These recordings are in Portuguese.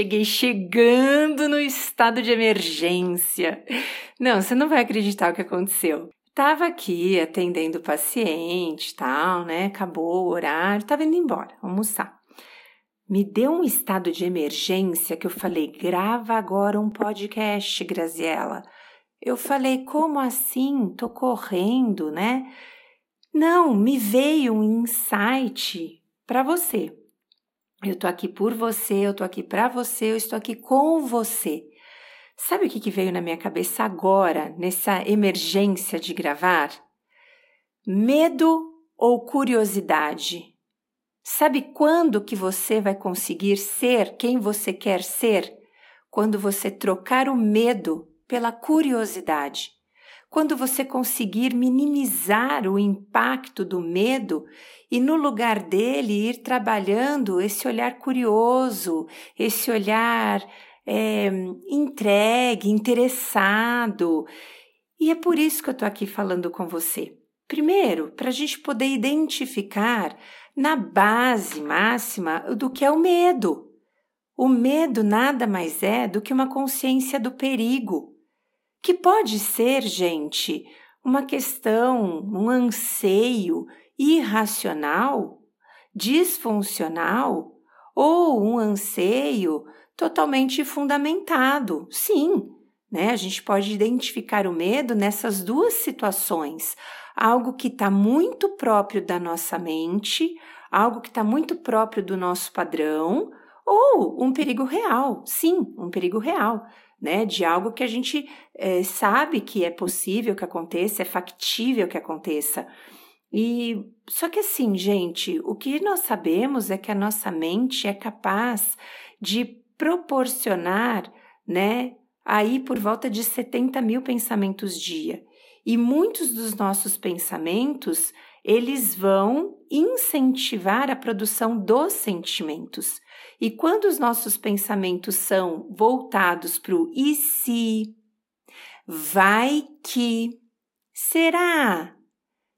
cheguei chegando no estado de emergência. Não, você não vai acreditar o que aconteceu. Tava aqui atendendo o paciente, tal, né? Acabou o horário, tava indo embora, almoçar. Me deu um estado de emergência que eu falei: grava agora um podcast, Graziella. Eu falei: como assim? Tô correndo, né? Não, me veio um insight para você. Eu tô aqui por você, eu tô aqui para você, eu estou aqui com você. Sabe o que, que veio na minha cabeça agora, nessa emergência de gravar? Medo ou curiosidade? Sabe quando que você vai conseguir ser quem você quer ser? Quando você trocar o medo pela curiosidade. Quando você conseguir minimizar o impacto do medo e, no lugar dele, ir trabalhando esse olhar curioso, esse olhar é, entregue, interessado. E é por isso que eu estou aqui falando com você. Primeiro, para a gente poder identificar na base máxima do que é o medo. O medo nada mais é do que uma consciência do perigo, que pode ser, gente, uma questão, um anseio irracional, disfuncional ou um anseio totalmente fundamentado. Sim, né? A gente pode identificar o medo nessas duas situações. Algo que está muito próprio da nossa mente, algo que está muito próprio do nosso padrão, ou um perigo real. Sim, um perigo real. Né, de algo que a gente é, sabe que é possível que aconteça, é factível que aconteça. E só que assim, gente, o que nós sabemos é que a nossa mente é capaz de proporcionar, né, aí por volta de 70 mil pensamentos dia. E muitos dos nossos pensamentos, eles vão incentivar a produção dos sentimentos. E quando os nossos pensamentos são voltados para o e se, vai que, será,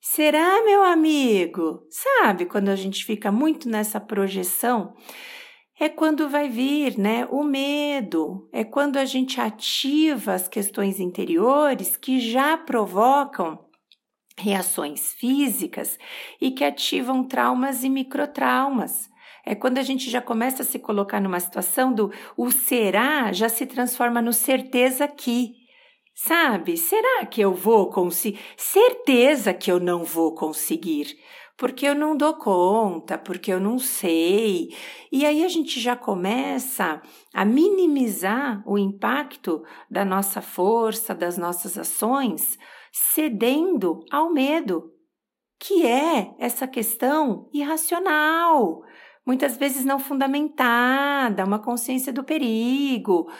será, meu amigo? Sabe quando a gente fica muito nessa projeção? é quando vai vir, né, o medo, é quando a gente ativa as questões interiores que já provocam reações físicas e que ativam traumas e microtraumas. É quando a gente já começa a se colocar numa situação do o será já se transforma no certeza que. Sabe? Será que eu vou conseguir? Certeza que eu não vou conseguir porque eu não dou conta, porque eu não sei. E aí a gente já começa a minimizar o impacto da nossa força, das nossas ações, cedendo ao medo, que é essa questão irracional, muitas vezes não fundamentada, uma consciência do perigo.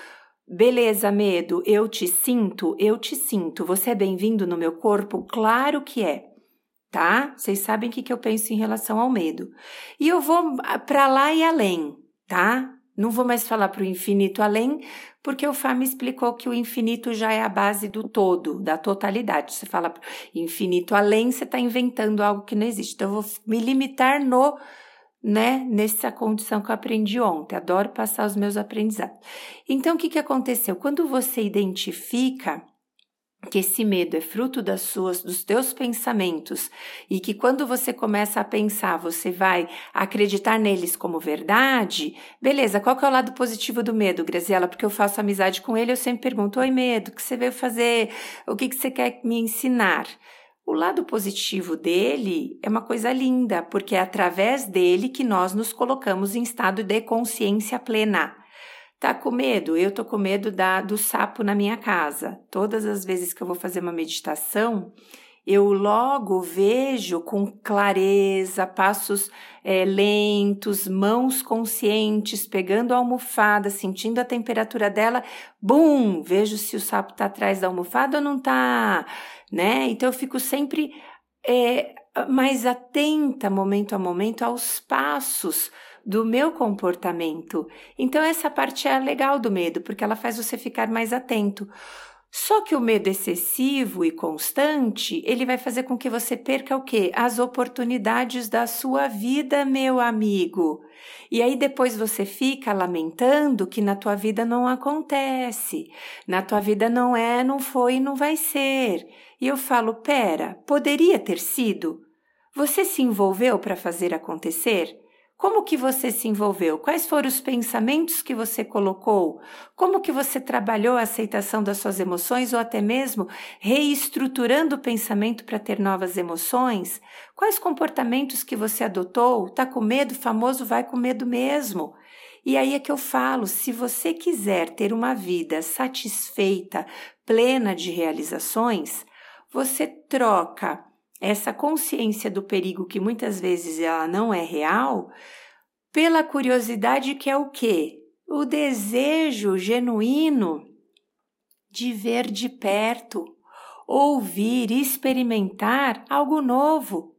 Beleza, medo, eu te sinto, eu te sinto. Você é bem-vindo no meu corpo? Claro que é tá? Vocês sabem o que, eu penso em relação ao medo. E eu vou para lá e além, tá? Não vou mais falar para o infinito além, porque o Fá me explicou que o infinito já é a base do todo, da totalidade. Você fala infinito além, você está inventando algo que não existe. Então, eu vou me limitar no, né, nessa condição que eu aprendi ontem. Adoro passar os meus aprendizados. Então, o que, que aconteceu? Quando você identifica que esse medo é fruto das suas, dos teus pensamentos e que quando você começa a pensar, você vai acreditar neles como verdade, beleza, qual que é o lado positivo do medo, Graziela? Porque eu faço amizade com ele, eu sempre pergunto, oi medo, o que você veio fazer? O que, que você quer me ensinar? O lado positivo dele é uma coisa linda, porque é através dele que nós nos colocamos em estado de consciência plena. Tá com medo? Eu tô com medo da, do sapo na minha casa. Todas as vezes que eu vou fazer uma meditação, eu logo vejo com clareza, passos é, lentos, mãos conscientes, pegando a almofada, sentindo a temperatura dela, bum, vejo se o sapo tá atrás da almofada ou não tá, né? Então eu fico sempre é, mais atenta, momento a momento, aos passos do meu comportamento. Então, essa parte é legal do medo, porque ela faz você ficar mais atento. Só que o medo excessivo e constante, ele vai fazer com que você perca o quê? As oportunidades da sua vida, meu amigo. E aí depois você fica lamentando que na tua vida não acontece. Na tua vida não é, não foi e não vai ser. E eu falo, pera, poderia ter sido? Você se envolveu para fazer acontecer? Como que você se envolveu? Quais foram os pensamentos que você colocou? Como que você trabalhou a aceitação das suas emoções ou até mesmo reestruturando o pensamento para ter novas emoções? Quais comportamentos que você adotou? Tá com medo? Famoso vai com medo mesmo. E aí é que eu falo, se você quiser ter uma vida satisfeita, plena de realizações, você troca essa consciência do perigo que muitas vezes ela não é real, pela curiosidade que é o quê? O desejo genuíno de ver de perto, ouvir, experimentar algo novo.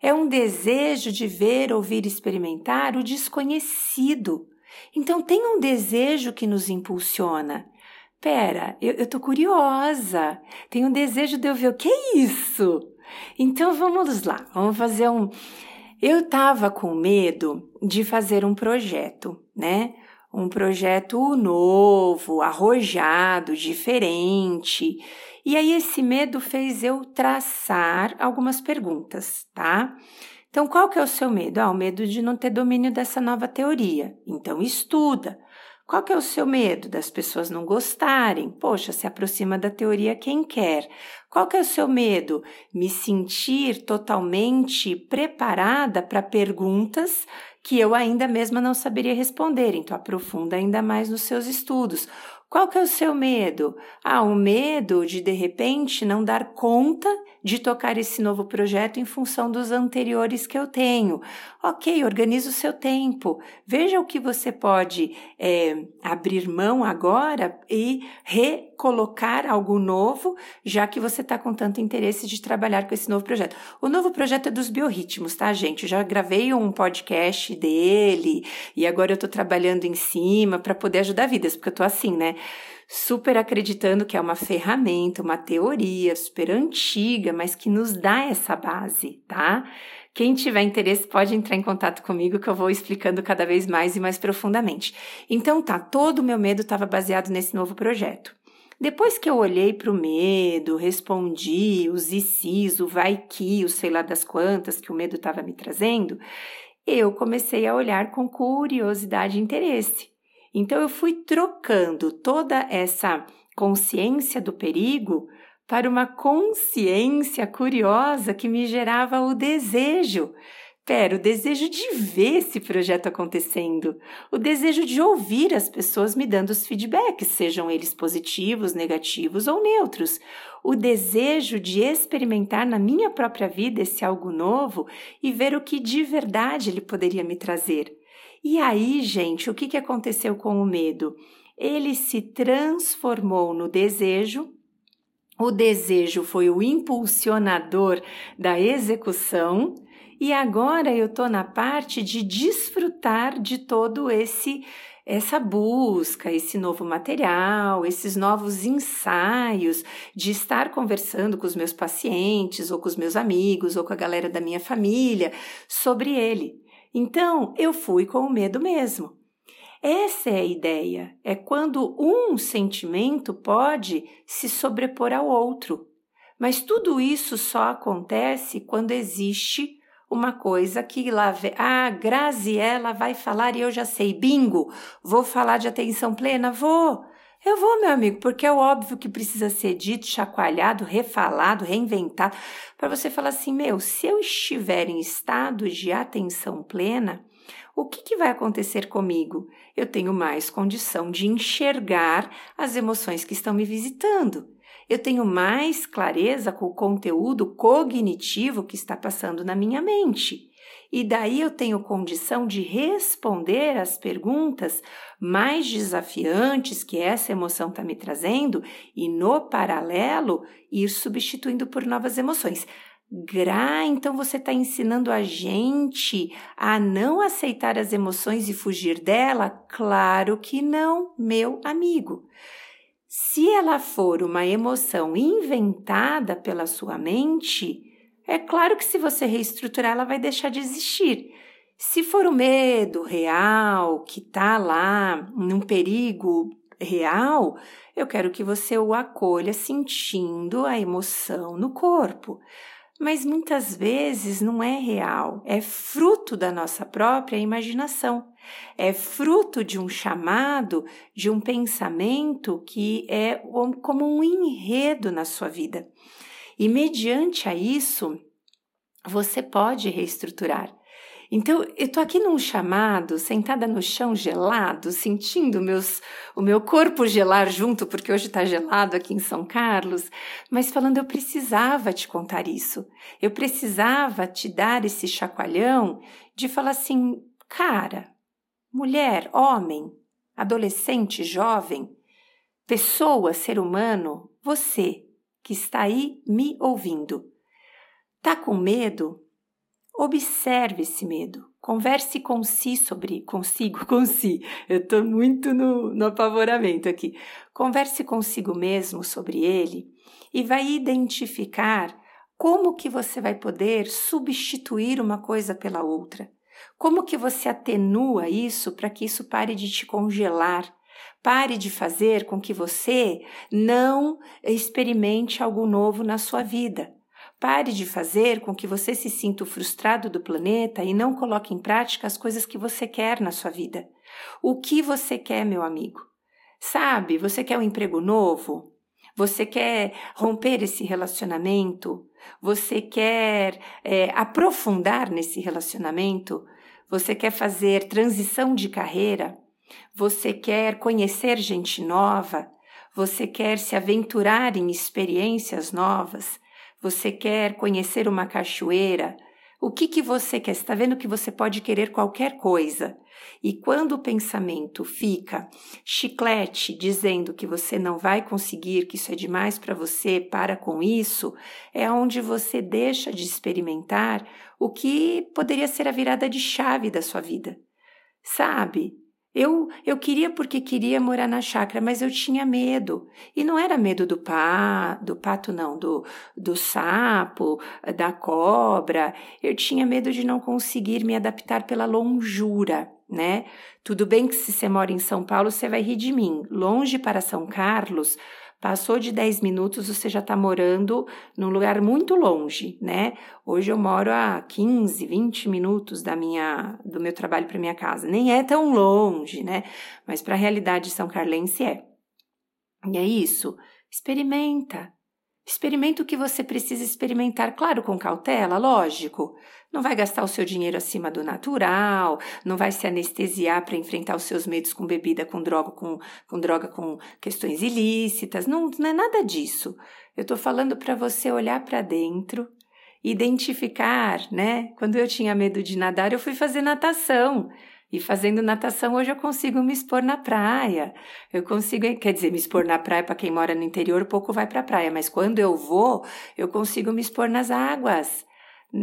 É um desejo de ver, ouvir, experimentar o desconhecido. Então tem um desejo que nos impulsiona. Pera, eu, eu tô curiosa. Tem um desejo de eu ver o que é isso. Então vamos lá, vamos fazer um. Eu estava com medo de fazer um projeto, né? Um projeto novo, arrojado, diferente. E aí esse medo fez eu traçar algumas perguntas, tá? Então, qual que é o seu medo? Ah, o medo de não ter domínio dessa nova teoria. Então, estuda. Qual que é o seu medo? Das pessoas não gostarem? Poxa, se aproxima da teoria quem quer. Qual que é o seu medo? Me sentir totalmente preparada para perguntas que eu ainda mesma não saberia responder. Então aprofunda ainda mais nos seus estudos. Qual que é o seu medo? Ah, o medo de de repente não dar conta de tocar esse novo projeto em função dos anteriores que eu tenho. Ok, organize o seu tempo. Veja o que você pode é, abrir mão agora e recolocar algo novo, já que você está com tanto interesse de trabalhar com esse novo projeto. O novo projeto é dos biorritmos, tá, gente? Eu já gravei um podcast dele e agora eu estou trabalhando em cima para poder ajudar vidas, porque eu estou assim, né? Super acreditando que é uma ferramenta, uma teoria super antiga, mas que nos dá essa base, tá? Quem tiver interesse pode entrar em contato comigo que eu vou explicando cada vez mais e mais profundamente. Então tá, todo o meu medo estava baseado nesse novo projeto. Depois que eu olhei para o medo, respondi os ICs, o vai que, o sei lá das quantas que o medo estava me trazendo, eu comecei a olhar com curiosidade e interesse. Então eu fui trocando toda essa consciência do perigo para uma consciência curiosa que me gerava o desejo. Pera, o desejo de ver esse projeto acontecendo, o desejo de ouvir as pessoas me dando os feedbacks, sejam eles positivos, negativos ou neutros, o desejo de experimentar na minha própria vida esse algo novo e ver o que de verdade ele poderia me trazer. E aí, gente, o que, que aconteceu com o medo? Ele se transformou no desejo. O desejo foi o impulsionador da execução, e agora eu estou na parte de desfrutar de todo esse essa busca, esse novo material, esses novos ensaios, de estar conversando com os meus pacientes, ou com os meus amigos, ou com a galera da minha família sobre ele. Então, eu fui com o medo mesmo. Essa é a ideia, é quando um sentimento pode se sobrepor ao outro. Mas tudo isso só acontece quando existe uma coisa que lá vem. Ah, Graziella vai falar e eu já sei. Bingo! Vou falar de atenção plena? Vou! Eu vou, meu amigo, porque é óbvio que precisa ser dito, chacoalhado, refalado, reinventado, para você falar assim: meu, se eu estiver em estado de atenção plena, o que, que vai acontecer comigo? Eu tenho mais condição de enxergar as emoções que estão me visitando. Eu tenho mais clareza com o conteúdo cognitivo que está passando na minha mente e daí eu tenho condição de responder às perguntas mais desafiantes que essa emoção está me trazendo e, no paralelo, ir substituindo por novas emoções. Gra, então você está ensinando a gente a não aceitar as emoções e fugir dela? Claro que não, meu amigo. Se ela for uma emoção inventada pela sua mente, é claro que se você reestruturar, ela vai deixar de existir. Se for o medo real, que está lá num perigo real, eu quero que você o acolha sentindo a emoção no corpo. Mas muitas vezes não é real, é fruto da nossa própria imaginação, é fruto de um chamado, de um pensamento que é como um enredo na sua vida. E mediante a isso, você pode reestruturar. Então, eu estou aqui num chamado, sentada no chão gelado, sentindo meus, o meu corpo gelar junto, porque hoje está gelado aqui em São Carlos, mas falando, eu precisava te contar isso. Eu precisava te dar esse chacoalhão de falar assim, cara, mulher, homem, adolescente, jovem, pessoa, ser humano, você que está aí me ouvindo. Tá com medo? Observe esse medo. Converse com si sobre consigo, com si. Eu estou muito no, no apavoramento aqui. Converse consigo mesmo sobre ele e vai identificar como que você vai poder substituir uma coisa pela outra. Como que você atenua isso para que isso pare de te congelar? Pare de fazer com que você não experimente algo novo na sua vida. Pare de fazer com que você se sinta frustrado do planeta e não coloque em prática as coisas que você quer na sua vida. O que você quer, meu amigo? Sabe, você quer um emprego novo? Você quer romper esse relacionamento? Você quer é, aprofundar nesse relacionamento? Você quer fazer transição de carreira? Você quer conhecer gente nova? Você quer se aventurar em experiências novas? Você quer conhecer uma cachoeira? O que que você quer? Está vendo que você pode querer qualquer coisa. E quando o pensamento fica chiclete dizendo que você não vai conseguir, que isso é demais para você, para com isso, é onde você deixa de experimentar o que poderia ser a virada de chave da sua vida. Sabe? Eu, eu queria porque queria morar na chácara, mas eu tinha medo. E não era medo do pá, do pato não, do, do sapo, da cobra. Eu tinha medo de não conseguir me adaptar pela longura, né? Tudo bem que se você mora em São Paulo, você vai rir de mim. Longe para São Carlos, Passou de 10 minutos, você já está morando num lugar muito longe, né? Hoje eu moro a 15, 20 minutos da minha, do meu trabalho para minha casa. Nem é tão longe, né? Mas para a realidade são carlense é. E é isso. Experimenta. Experimenta o que você precisa experimentar, claro, com cautela, lógico. Não vai gastar o seu dinheiro acima do natural, não vai se anestesiar para enfrentar os seus medos com bebida, com droga, com, com droga, com questões ilícitas. Não, não é nada disso. Eu estou falando para você olhar para dentro, identificar, né? Quando eu tinha medo de nadar, eu fui fazer natação. E fazendo natação hoje eu consigo me expor na praia. Eu consigo, quer dizer, me expor na praia para quem mora no interior, pouco vai para a praia, mas quando eu vou, eu consigo me expor nas águas,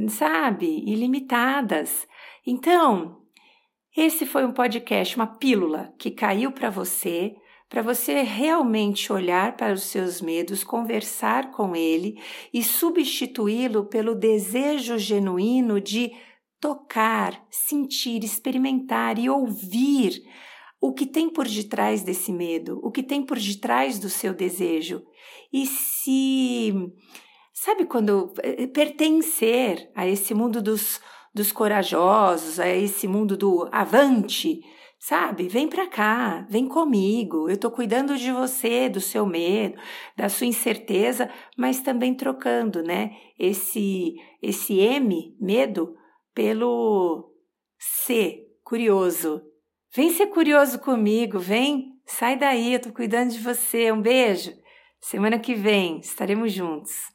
sabe? Ilimitadas. Então, esse foi um podcast, uma pílula que caiu para você, para você realmente olhar para os seus medos, conversar com ele e substituí-lo pelo desejo genuíno de tocar, sentir, experimentar e ouvir o que tem por detrás desse medo, o que tem por detrás do seu desejo. E se, sabe, quando eh, pertencer a esse mundo dos, dos corajosos, a esse mundo do avante, sabe? Vem para cá, vem comigo. Eu tô cuidando de você, do seu medo, da sua incerteza, mas também trocando, né? Esse esse M, medo, pelo C, curioso. Vem ser curioso comigo, vem, sai daí, eu tô cuidando de você. Um beijo. Semana que vem estaremos juntos.